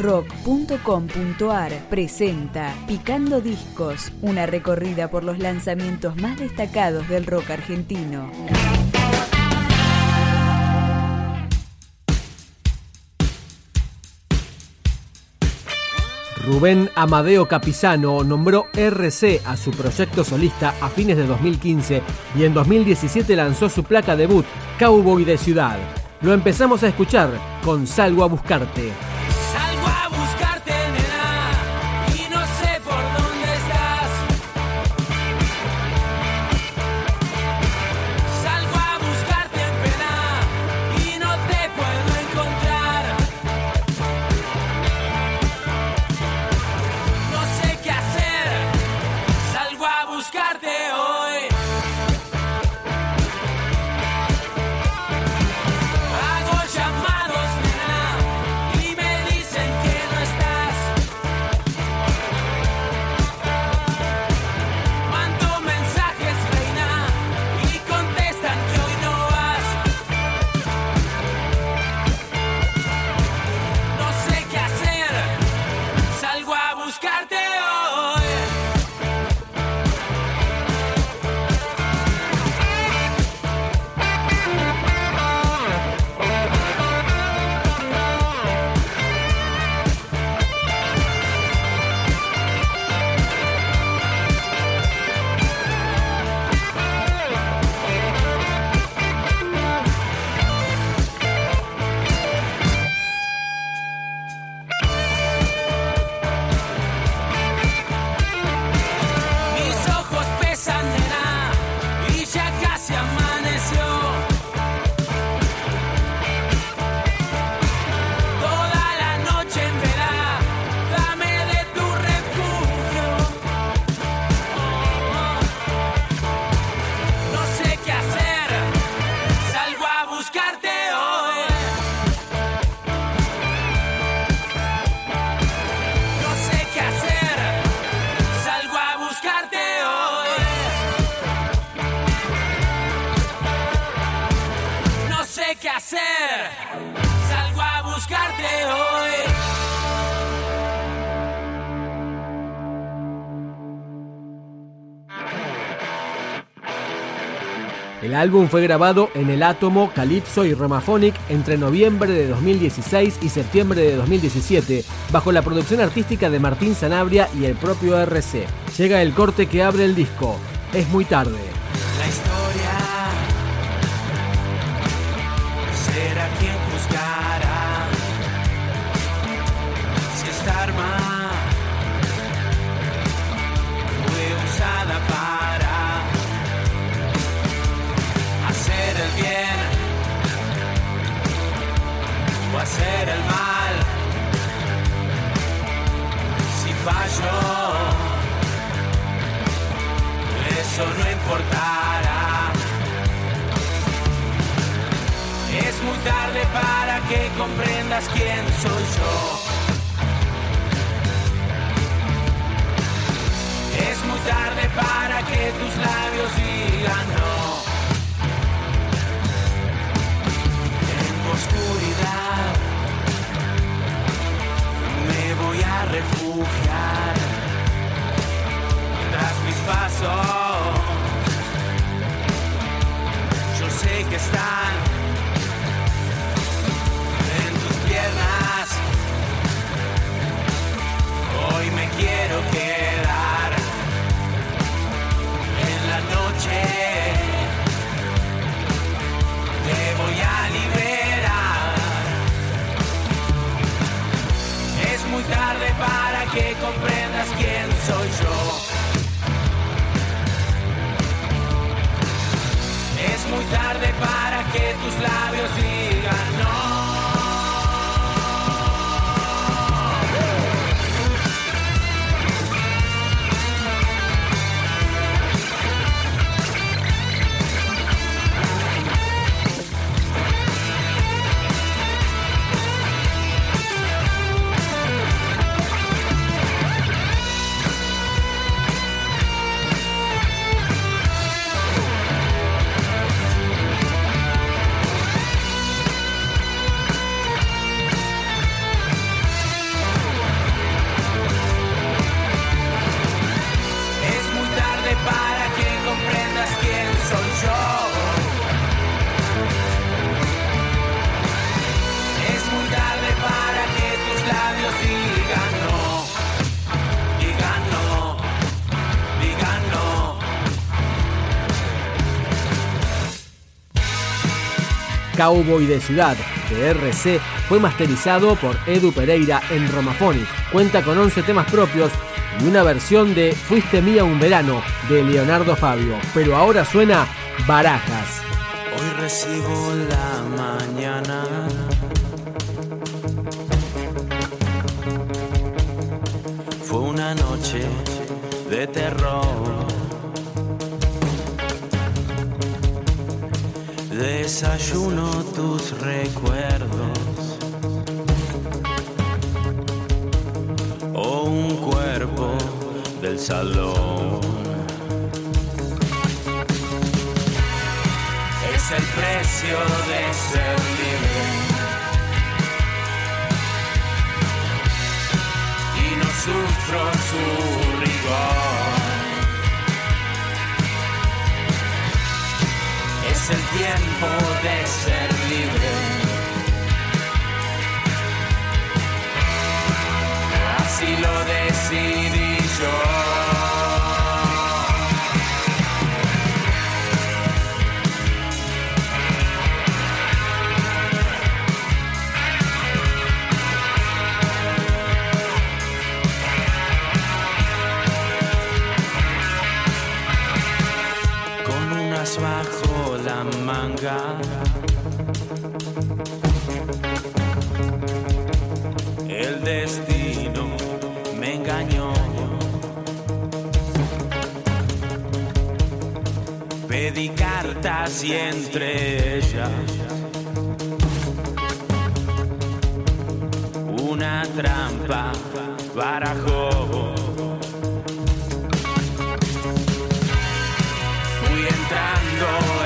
rock.com.ar presenta Picando Discos, una recorrida por los lanzamientos más destacados del rock argentino. Rubén Amadeo Capizano nombró RC a su proyecto solista a fines de 2015 y en 2017 lanzó su placa debut, Cowboy de Ciudad. Lo empezamos a escuchar con Salgo a Buscarte. Sé qué hacer. Salgo a buscarte hoy. El álbum fue grabado en El Átomo, Calypso y Romaphonic entre noviembre de 2016 y septiembre de 2017, bajo la producción artística de Martín Sanabria y el propio RC. Llega el corte que abre el disco. Es muy tarde. La historia quien juzgará si esta arma fue usada para hacer el bien o hacer el mal. Si falló eso no importará. Tarde para que comprendas quién soy yo. Es muy tarde para que tus labios digan no. Cowboy de Ciudad, de RC, fue masterizado por Edu Pereira en Romaphonic. Cuenta con 11 temas propios y una versión de Fuiste mía un verano, de Leonardo Fabio. Pero ahora suena Barajas. Hoy recibo la mañana. Fue una noche de terror. Desayuno tus recuerdos. O un cuerpo del salón. Es el precio de ser libre. Y no sufro su rigor. Es el tiempo de ser libre. Así lo decidí y entre ellas una trampa barajó. Fui entrando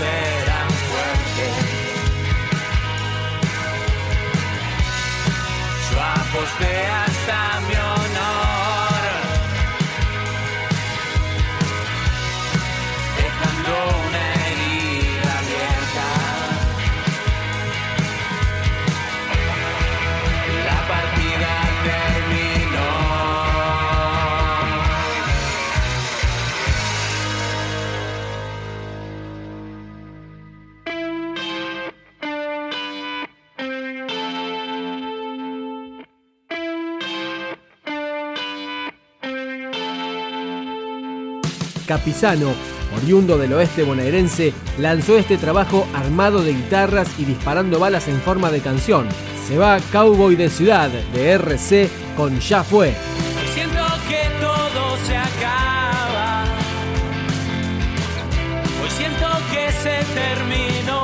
eran fuertes. Yo aposté hasta Capizano, oriundo del oeste bonaerense, lanzó este trabajo armado de guitarras y disparando balas en forma de canción. Se va Cowboy de Ciudad, de RC, con Ya Fue. Siento que todo se acaba. Hoy siento que se terminó.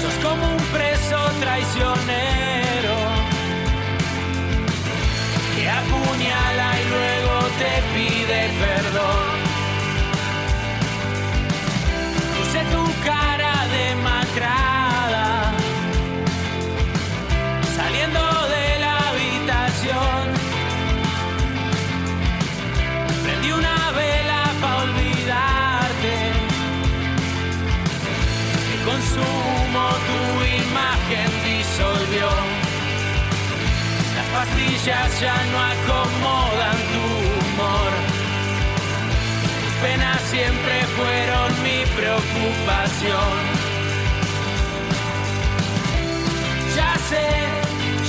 Sos como un preso traicionero que apuñala te pide perdón. Puse tu cara demacrada saliendo de la habitación. Prendí una vela para olvidarte. El consumo tu imagen disolvió. Las pastillas ya no acomodan tu penas siempre fueron mi preocupación. Ya sé,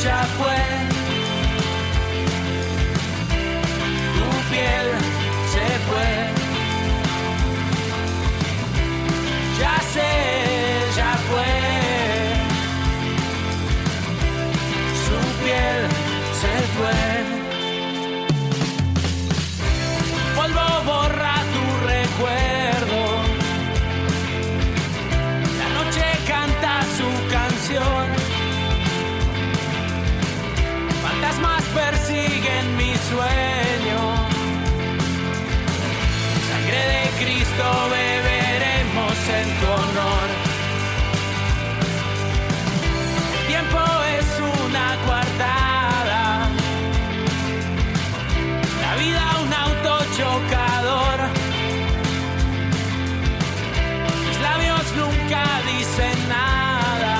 ya fue. Cristo beberemos en tu honor. El tiempo es una coartada. La vida un auto chocador. Mis labios nunca dicen nada.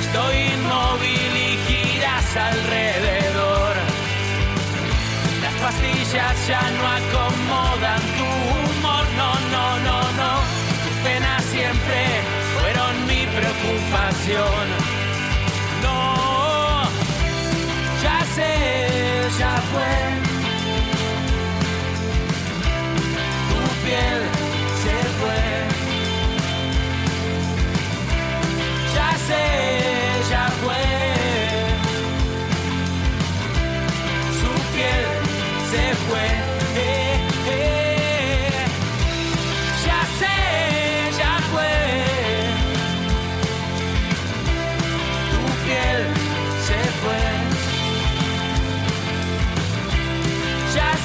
Estoy inmóvil y giras alrededor. Las pastillas ya no acomodan preocupación.